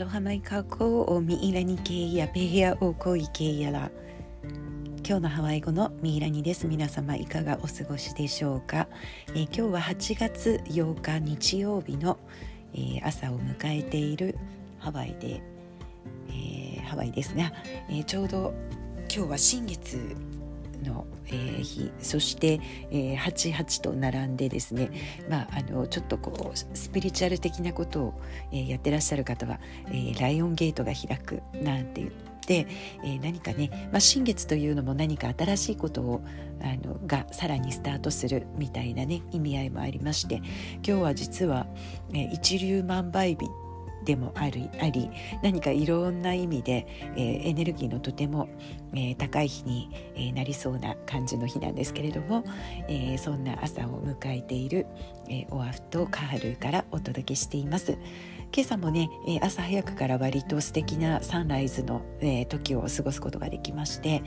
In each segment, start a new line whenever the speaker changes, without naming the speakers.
ロハマイカコおミイラニケイヤペヘアオコイケイヤラ今日のハワイ語のミイラニです。皆様いかがお過ごしでしょうか、えー、今日は8月8日日曜日の、えー、朝を迎えているハワイで、えー、ハワイですが、えちょうど今日は新月の、えー、日そして、えー、88と並んでですね、まあ、あのちょっとこうスピリチュアル的なことを、えー、やってらっしゃる方は、えー、ライオンゲートが開くなんて言って。えー、何かね、まあ、新月というのも何か新しいことをあのがさらにスタートするみたいなね意味合いもありまして今日は実は、えー、一粒万倍日でもありあり何かいろんな意味で、えー、エネルギーのとても、えー、高い日に、えー、なりそうな感じの日なんですけれども、えそんな朝を迎えている、えオアフとカールからお届けしています。今朝もね、朝早くから割と素敵なサンライズの、時を過ごすことができまして、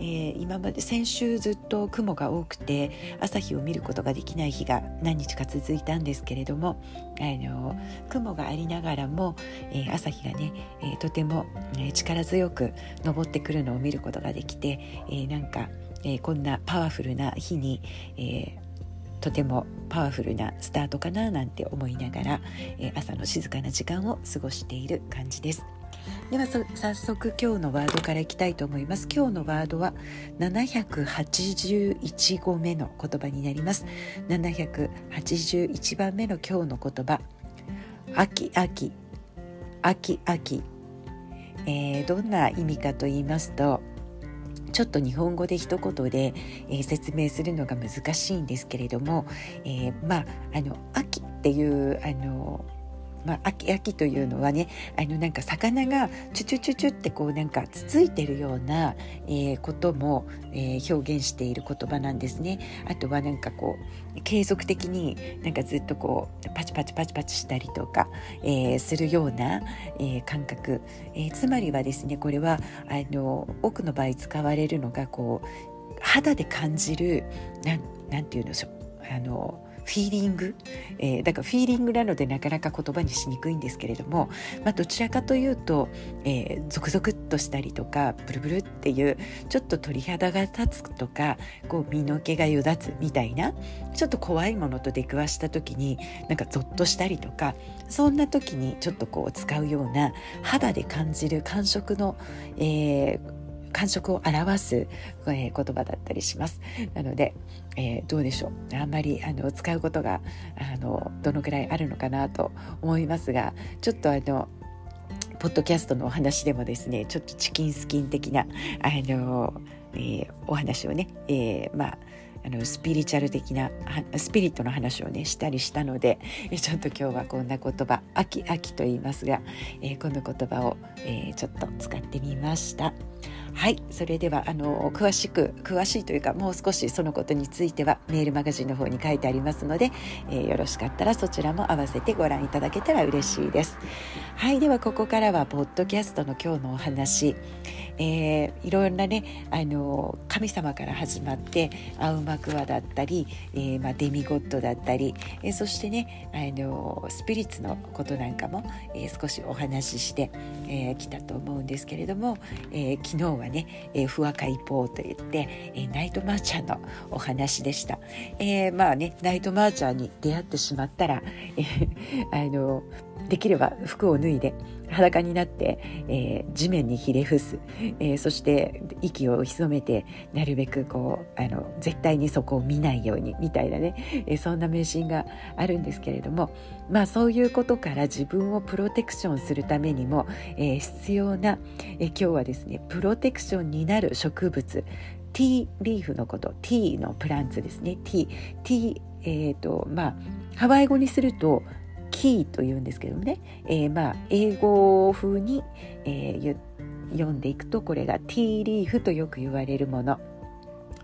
え今まで先週ずっと雲が多くて朝日を見ることができない日が何日か続いたんですけれどもあの雲がありながらも、朝日がね、とても、力強く昇ってくるのを見ることができて、えなんか、こんなパワフルな日に、えとてもパワフルなスタートかななんて思いながら、え朝の静かな時間を過ごしている感じです。では早速今日のワードからいきたいと思います。今日のワードは781語目の言葉になります。781番目の今日の言葉。秋秋。秋秋、えー、どんな意味かと言いますとちょっと日本語で一言で、えー、説明するのが難しいんですけれども、えー、まああの秋っていうあのまあ、秋秋というのはねあのなんか魚がチュチュチュチュってこうなんかつついてるような、えー、ことも、えー、表現している言葉なんですね。あとはなんかこう継続的になんかずっとこうパチパチパチパチしたりとか、えー、するような、え感覚、えつまりはですねこれはあの多くの場合使われるのがこう肌で感じるなんなんていうんでしょうあのフィーリング、えー、だからフィーリングなのでなかなか言葉にしにくいんですけれども、まあ、どちらかというと、えー、ゾクゾクっとしたりとかブルブルっていうちょっと鳥肌が立つとかこう身の毛がよだつみたいなちょっと怖いものと出くわした時になんかゾッとしたりとかそんな時にちょっとこう使うような肌で感じる感触の、えー、感触を表す、えー、言葉だったりします。なので、えー、どうでしょうあんまりあの使うことがあのどのくらいあるのかなと思いますがちょっとあのポッドキャストのお話でもですねちょっとチキンスキン的なあの、えー、お話をね、えー、まああのスピリチュアル的なスピリットの話をねしたりしたので ちょっと今日はこんな言葉「秋秋」と言いますが、えー、この言葉を、えー、ちょっと使ってみました。はいそれではあの詳しく詳しいというかもう少しそのことについてはメールマガジンの方に書いてありますので、えー、よろしかったらそちらも合わせてご覧いただけたら嬉しいですはいではここからはポッドキャストの今日のお話、えー、いろんなねあの神様から始まってアウマクワだったり、えー、まあ、デミゴッドだったり、えそしてねあのスピリッツのことなんかも、え少しお話ししてき、えー、たと思うんですけれども、え昨日はね、えー、不和解法といって、えー、ナイトマーチャーのお話でした。えー、まあねナイトマーチャーに出会ってしまったら、えー、あのできれば服を脱いで裸になって、えー、地面にひれ伏す、えー、そして息を潜めてなるべくこうあの絶対にそこを見ないようにみたいなね、えー、そんな迷信があるんですけれども。まあそういうことから自分をプロテクションするためにも、えー、必要な、えー、今日はですねプロテクションになる植物ティーリーフのことティーのプランツですね。ティーティーえーとまあ、ハワイ語にするとキーというんですけどもね、えー、まあ英語風に、えー、読んでいくとこれがティーリーフとよく言われるもの、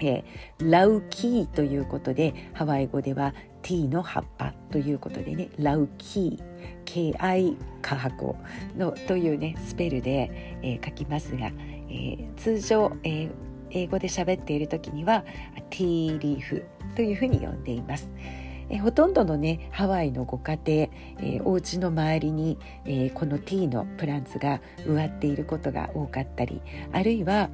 えー、ラウキーということでハワイ語ではティーの葉っぱということでね。ラウキー KI カハコのというねスペルで、えー、書きますが、えー、通常、えー、英語で喋っている時にはティーリーフというふうに呼んでいます。えほとんどのねハワイのご家庭、えー、お家の周りに、えー、このティーのプランツが植わっていることが多かったりあるいは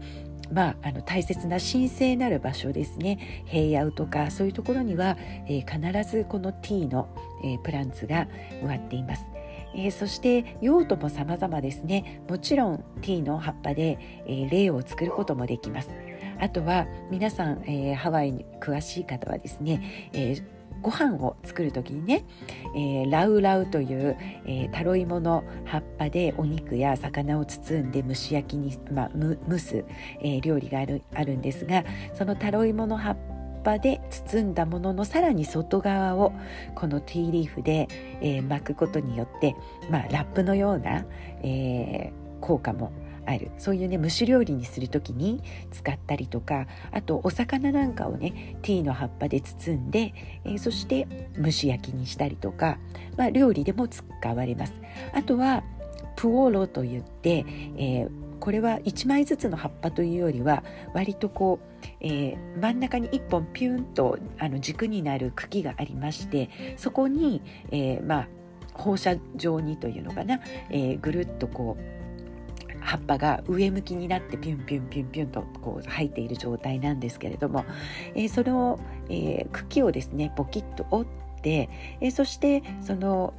まあ、あの大切な神聖なる場所ですね。平野とかそういうところには、えー、必ずこのティーの、え、プランツが植わっています。えー、そして用途も様々ですね。もちろんティーの葉っぱで、えー、霊を作ることもできます。あとは皆さん、えー、ハワイに詳しい方はですね、えーご飯を作る時にね、えー、ラウラウという、えー、タロイモの葉っぱでお肉や魚を包んで蒸し焼きに、まあ、蒸す、えー、料理があるあるんですがそのタロイモの葉っぱで包んだもののさらに外側をこのティーリーフで、え巻くことによって、まあ、ラップのような、え効果もある。そういうね蒸し料理にする時に使ったりとかあとお魚なんかをねティーの葉っぱで包んで、えー、そして蒸し焼きにしたりとか、まあ、料理でも使われます。あとはプオロといって、えー、これは1枚ずつの葉っぱというよりは割とこう、えー、真ん中に1本ピュンとあの軸になる茎がありましてそこに、えー、まあ放射状にというのかな、えー、ぐるっとこう葉っぱが上向きになってピュンピュンピュンピュンとこう生えている状態なんですけれども、えー、それを、えー、茎をですねポキッと折って、えー、そしてその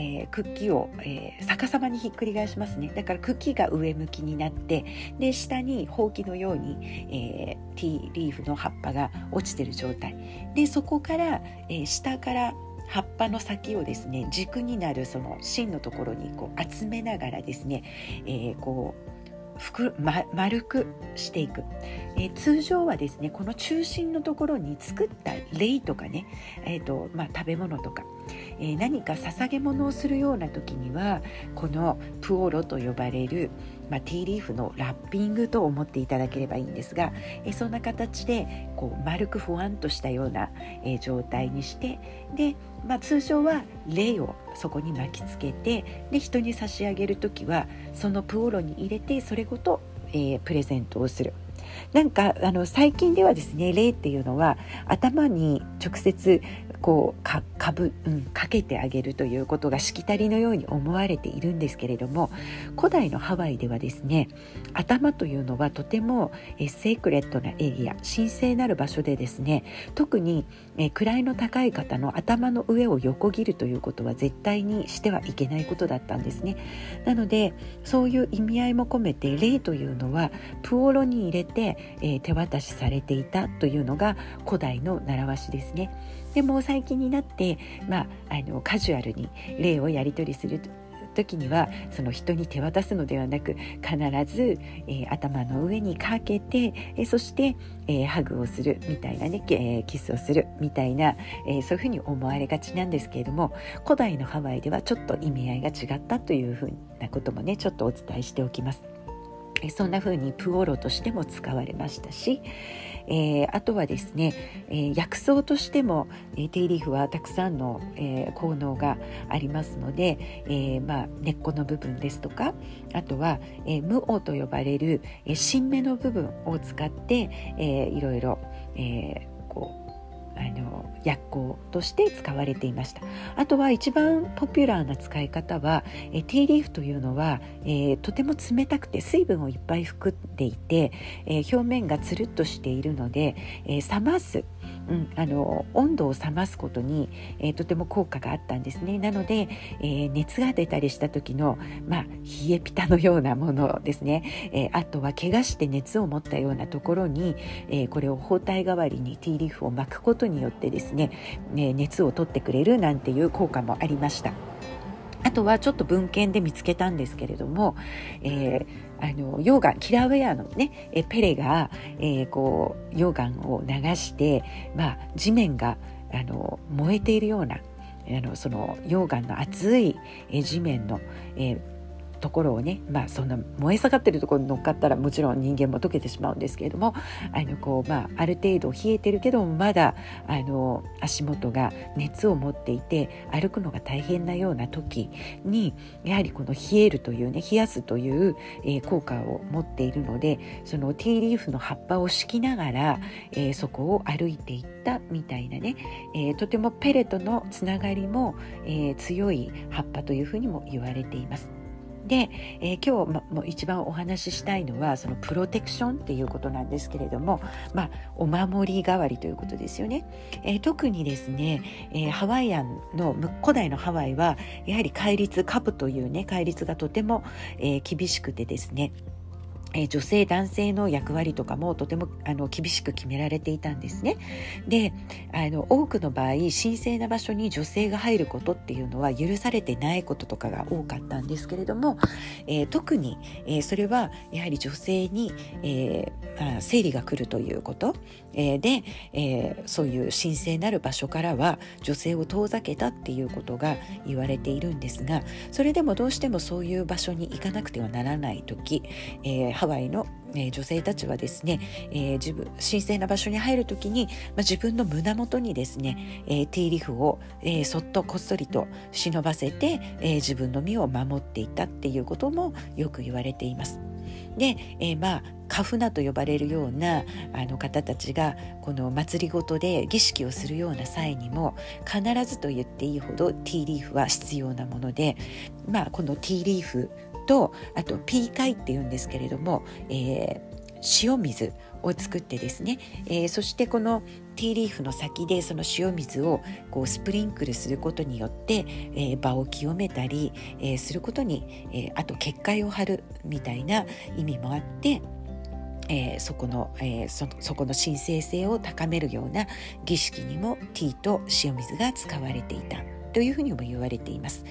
えー、茎を、えー、逆さまにひっくり返しますね。だから茎が上向きになってで下にほうきのように、えー、ティーリーフの葉っぱが落ちてる状態。でそこから、え下から葉っぱの先をですね軸になるその芯のところにこう集めながらですね、えー、こうふく、ま、丸くしていく、えー、通常はですねこの中心のところに作った霊とかね、えーとまあ、食べ物とか、えー、何か捧げ物をするような時にはこのプオロと呼ばれる、まあ、ティーリーフのラッピングと思っていただければいいんですが、え、そんな形でこう丸くふわんとしたような、え、状態にしてで、まあ、通常は霊をそこに巻きつけてで人に差し上げる時はそのプオロに入れてそれごと、えー、プレゼントをする。なんかあの最近ではですね霊っていうのは頭に直接こうかかぶ、うん、かけてあげるということがしきたりのように思われているんですけれども古代のハワイではですね頭というのはとてもえセークレットなエリア神聖なる場所でですね特にえ位の高い方の頭の上を横切るということは絶対にしてはいけないことだったんですね。なのでそういう意味合いも込めて霊というのはプオロに入れて、え、手渡しされていたというのが古代の習わしですね。でも最近になって、まあ、あのカジュアルに霊をやり取りする時にはその人に手渡すのではなく必ず、えー、頭の上にかけて、えー、そして、えー、ハグをするみたいなね、えキスをするみたいな、えそういうふうに思われがちなんですけれども古代のハワイではちょっと意味合いが違ったというふうなこともねちょっとお伝えしておきます。そんな風にプオロとしても使われましたし、えー、あとはですね、えー、薬草としても、えー、ティーリーフはたくさんの、えー、効能がありますので、えーまあ、根っこの部分ですとかあとは、えー、無オと呼ばれる、えー、新芽の部分を使って、えー、いろいろ、えー、あの薬効として使われていました。あとは一番ポピュラーな使い方はえティーリーフというのは、えー、とても冷たくて水分をいっぱい含んでいて、えー、表面がつるっとしているので、え、冷ますうん、あの温度を冷ますことに、えー、とても効果があったんですねなので、えー、熱が出たりした時の、まあ、冷えピタのようなものですね、えー、あとは怪我して熱を持ったようなところに、えこれを包帯代わりにティーリーフを巻くことによってですね、ね熱を取ってくれるなんていう効果もありました。あとはちょっと文献で見つけたんですけれども、えー、あの溶岩キラーウェアのねえペレが、えー、こう溶岩を流して、まあ、地面があの燃えているようなあのその溶岩の熱い地面の、えーところをね、まあ、そんな燃え盛ってるところに乗っかったらもちろん人間も溶けてしまうんですけれどもあのこう、まあ、ある程度冷えてるけどもまだあの足元が熱を持っていて歩くのが大変なような時にやはりこの冷えるというね冷やすという、えー、効果を持っているのでそのティーリーフの葉っぱを敷きながら、えー、そこを歩いていったみたいなね、えー、とてもペレとのつながりも、え強い葉っぱというふうにも言われています。で、えー、今日も一番お話ししたいのはそのプロテクションっていうことなんですけれども、まあ、お守り代わりということですよね。えー、特にですね、えー、ハワイアンの古代のハワイはやはり戒律カブというね戒律がとても、え厳しくてですねえ女性男性の役割とかもとてもあの厳しく決められていたんですね。であの多くの場合神聖な場所に女性が入ることっていうのは許されてないこととかが多かったんですけれども、えー、特に、えー、それはやはり女性に、えー、まあ、生理が来るということ、え、で、えそういう神聖なる場所からは女性を遠ざけたっていうことが言われているんですがそれでもどうしてもそういう場所に行かなくてはならない時、えハワイの、え女性たちはですね、え自分神聖な場所に入る時に、ま自分の胸元にですね、えティーリフを、えそっとこっそりと忍ばせて、え自分の身を守っていたっていうこともよく言われています。で、えー、まあカフナと呼ばれるようなあの方たちがこの祭りごとで儀式をするような際にも必ずと言っていいほどティーリーフは必要なもので、まあ、このティーリーフとあとピーカイっていうんですけれども、えー、塩水を作ってですね、えー、そしてこのティーリーフの先でその塩水をこうスプリンクルすることによって、えー、場を清めたり、えー、することに、えあと結界を張るみたいな意味もあってえー、そこの、えー、そそこの神聖性を高めるような儀式にもティーと塩水が使われていた。というふうにも言われています。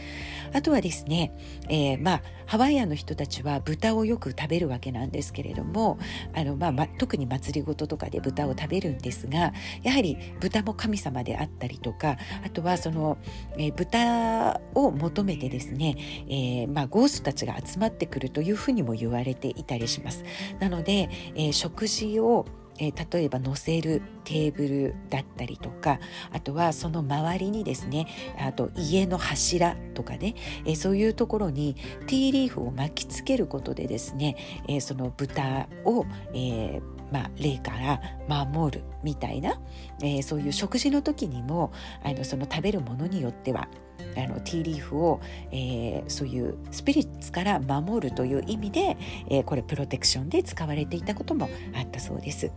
あとはですね、えー、まあハワイアンの人たちは豚をよく食べるわけなんですけれどもあの、まあ、ま特に祭りごととかで豚を食べるんですがやはり豚も神様であったりとかあとはその、えー、豚を求めてですね、えー、まあ、ゴーストたちが集まってくるというふうにも言われていたりします。なので、え食事をえー、例えば載せるテーブルだったりとかあとはその周りにですねあと家の柱とかね、えー、そういうところにティーリーフを巻きつけることでですね、えー、その豚を、えまあ、霊から守るみたいな、え、そういう食事の時にもあのその食べるものによってはあのティーリーフを、えー、そういうスピリッツから守るという意味で、えー、これプロテクションで使われていたこともあったそうです。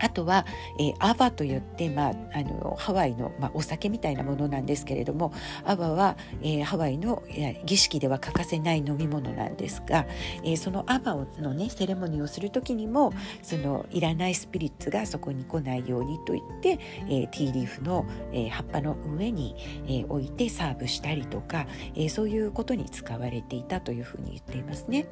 あとは、えー、アバといって、まあ、あのハワイの、まあ、お酒みたいなものなんですけれどもアバは、えー、ハワイの儀式では欠かせない飲み物なんですが、えー、そのアバのねセレモニーをする時にもそのいらないスピリッツがそこに来ないようにと言って、えー、ティーリーフの、えー、葉っぱの上に、えー、置いてサーブしたりとか、えー、そういうことに使われていたというふうに言っていますね。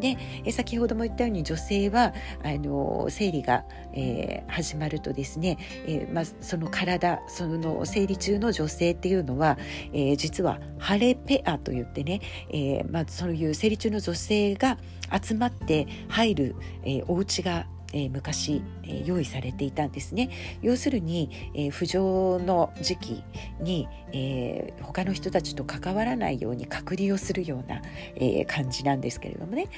で、えー、先ほども言ったように女性はあの生理が、えー始まるとですね、えー、まあ、その体その生理中の女性っていうのは、えー、実はハレペアといってね、えまあ、そういう生理中の女性が集まって入る、えー、お家がえー、昔、えー、用意されていたんですね。要するに、えー、不浄の時期に、えー、他の人たちと関わらないように隔離をするような、えー、感じなんですけれどもね。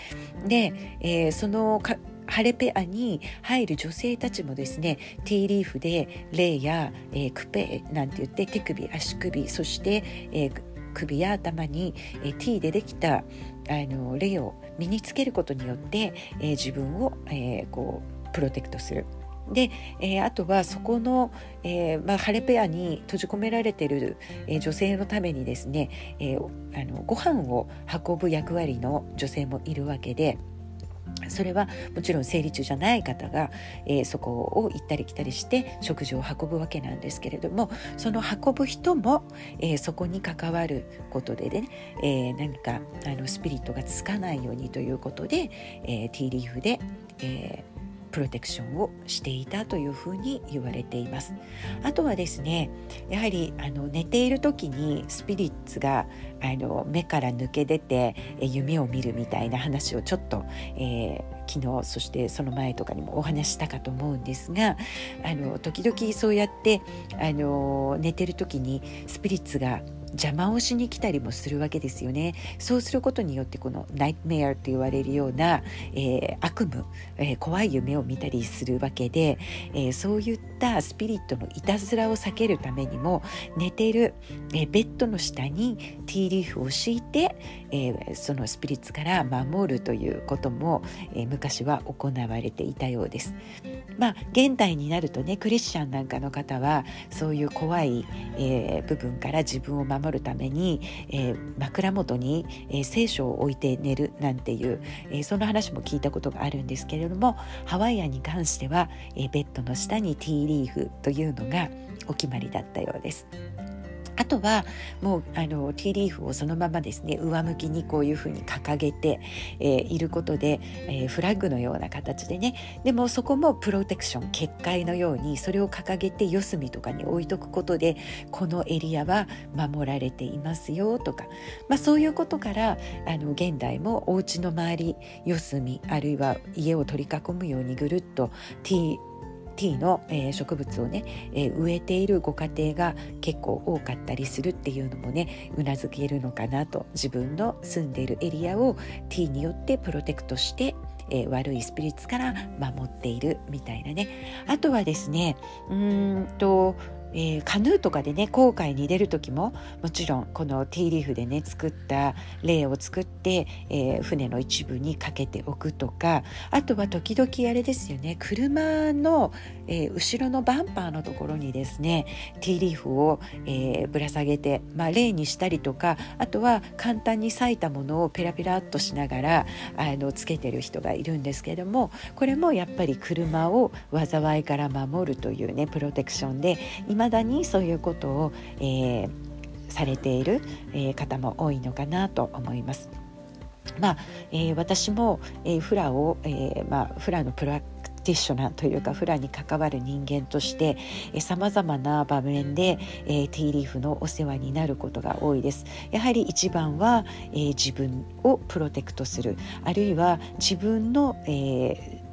で、えー、そのかハレペアに入る女性たちもですねティーリーフでレイや、えー、クペなんて言って手首足首そして、えー、首や頭に、えー、ティーでできたあのレイを身につけることによって、えー、自分を、えー、こうプロテクトする。で、えー、あとはそこの、えーまあ、ハレペアに閉じ込められてる、えー、女性のためにですね、えー、あのご飯を運ぶ役割の女性もいるわけで。それはもちろん生理中じゃない方が、えー、そこを行ったり来たりして食事を運ぶわけなんですけれどもその運ぶ人も、えー、そこに関わることでね、えー、何かあのスピリットがつかないようにということで、えー、ティーリーフで、えープロテクションをしていたというふうに言われています。あとはですねやはりあの寝ている時にスピリッツがあの目から抜け出て夢を見るみたいな話をちょっと、えー、昨日そしてその前とかにもお話したかと思うんですがあの時々そうやってあの寝てる時にスピリッツが邪魔をしに来たりもするわけですよね。そうすることによってこのナイトメアと言われるような、えー、悪夢、えー、怖い夢を見たりするわけで、えー、そういったスピリットのいたずらを避けるためにも寝てる、えベッドの下にティーリーフを敷いて、えそのスピリッツから守るということも、え昔は行われていたようです。まあ現代になるとねクリスチャンなんかの方はそういう怖い、え部分から自分を守るために、えー、枕元に、えー、聖書を置いて寝るなんていう、えー、その話も聞いたことがあるんですけれどもハワイアンに関しては、えベッドの下にティーリーフというのがお決まりだったようです。あとはもうあのティーリーフをそのままですね上向きにこういうふうに掲げて、えー、いることで、えー、フラッグのような形でね。でもそこもプロテクション結界のようにそれを掲げて四隅とかに置いとくことでこのエリアは守られていますよとか、まあ、そういうことからあの現代もお家の周り四隅あるいは家を取り囲むようにぐるっとティーティーの、えー、植物をね、えー、植えているご家庭が結構多かったりするっていうのもねうなずけるのかなと自分の住んでいるエリアをティーによってプロテクトしてえー、悪いスピリッツから守っているみたいなね。あとはですねうんとえー、カヌーとかでね航海に出る時ももちろんこのティーリーフでね作った例を作って、えー、船の一部にかけておくとかあとは時々あれですよね車の、えー、後ろのバンパーのところにですねティーリーフを、えぶら下げて、まあ、例にしたりとかあとは簡単に裂いたものをペラペラっとしながらあのつけてる人がいるんですけどもこれもやっぱり車を災いから守るというねプロテクションで今だにそういうことを、えー、されている、えー、方も多いのかなと思います。まあえー、私も、えー、フラを、えーまあ、フラのプラティショナーというかフラに関わる人間としてさまざまな場面で、えー、ティーリーフのお世話になることが多いですやはり一番は、えー、自分をプロテクトするあるいは自分の、えー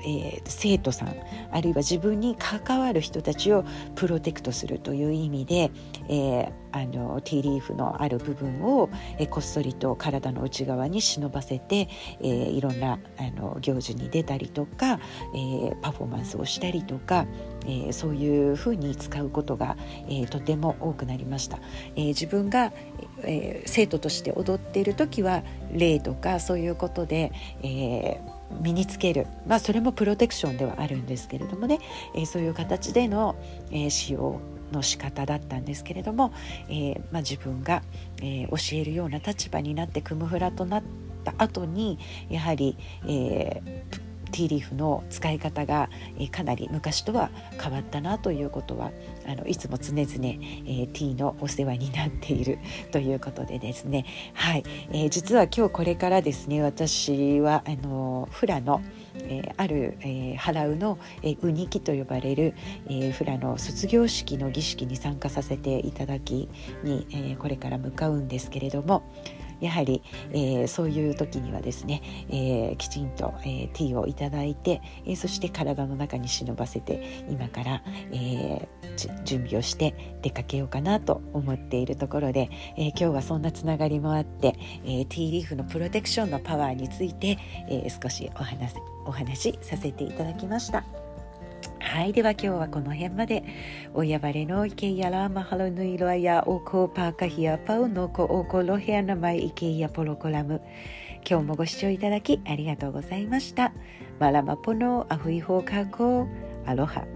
えー、生徒さんあるいは自分に関わる人たちをプロテクトするという意味で、えー、あのティーリーフのある部分を、えー、こっそりと体の内側に忍ばせて、えー、いろんなあの行事に出たりとか、えー、パフォーマンスをしたりとか、えー、そういうふうに使うことが、えー、とても多くなりました。えー、自分が、えー、生徒として踊っている時は礼とかそういうことで、えー身につける、まあ、それもプロテクションではあるんですけれどもね、えー、そういう形での、えー、使用の仕方だったんですけれども、えーまあ、自分が、えー、教えるような立場になってクムフラとなった後にやはり、えー、ティーリーフの使い方が、え、かなり昔とは変わったなということはあのいつも常々、えー、ティーのお世話になっているということでですね。はい、えー、実は今日これからですね私はあのフラのえー、ある、えー、払うの、えー、ウニキと呼ばれる、えー、フラの卒業式の儀式に参加させていただきに、えー、これから向かうんですけれども、やはり、えー、そういう時にはですね、えー、きちんと、えー、ティーをいただいて、えー、そして体の中に忍ばせて今から、えー、準備をして出かけようかなと思っているところで、えー、今日はそんなつながりもあって、えー、ティーリーフのプロテクションのパワーについて、えー、少しお話お話しさせていただきました。はい。では今日はこの辺まで。おやばれのいけやらまはろぬいろあやおこパーカヒアパウのこおころへやなまいいけやポロコラム。今日もご視聴いただきありがとうございました。マラマポのアフイホーカーコアロハ。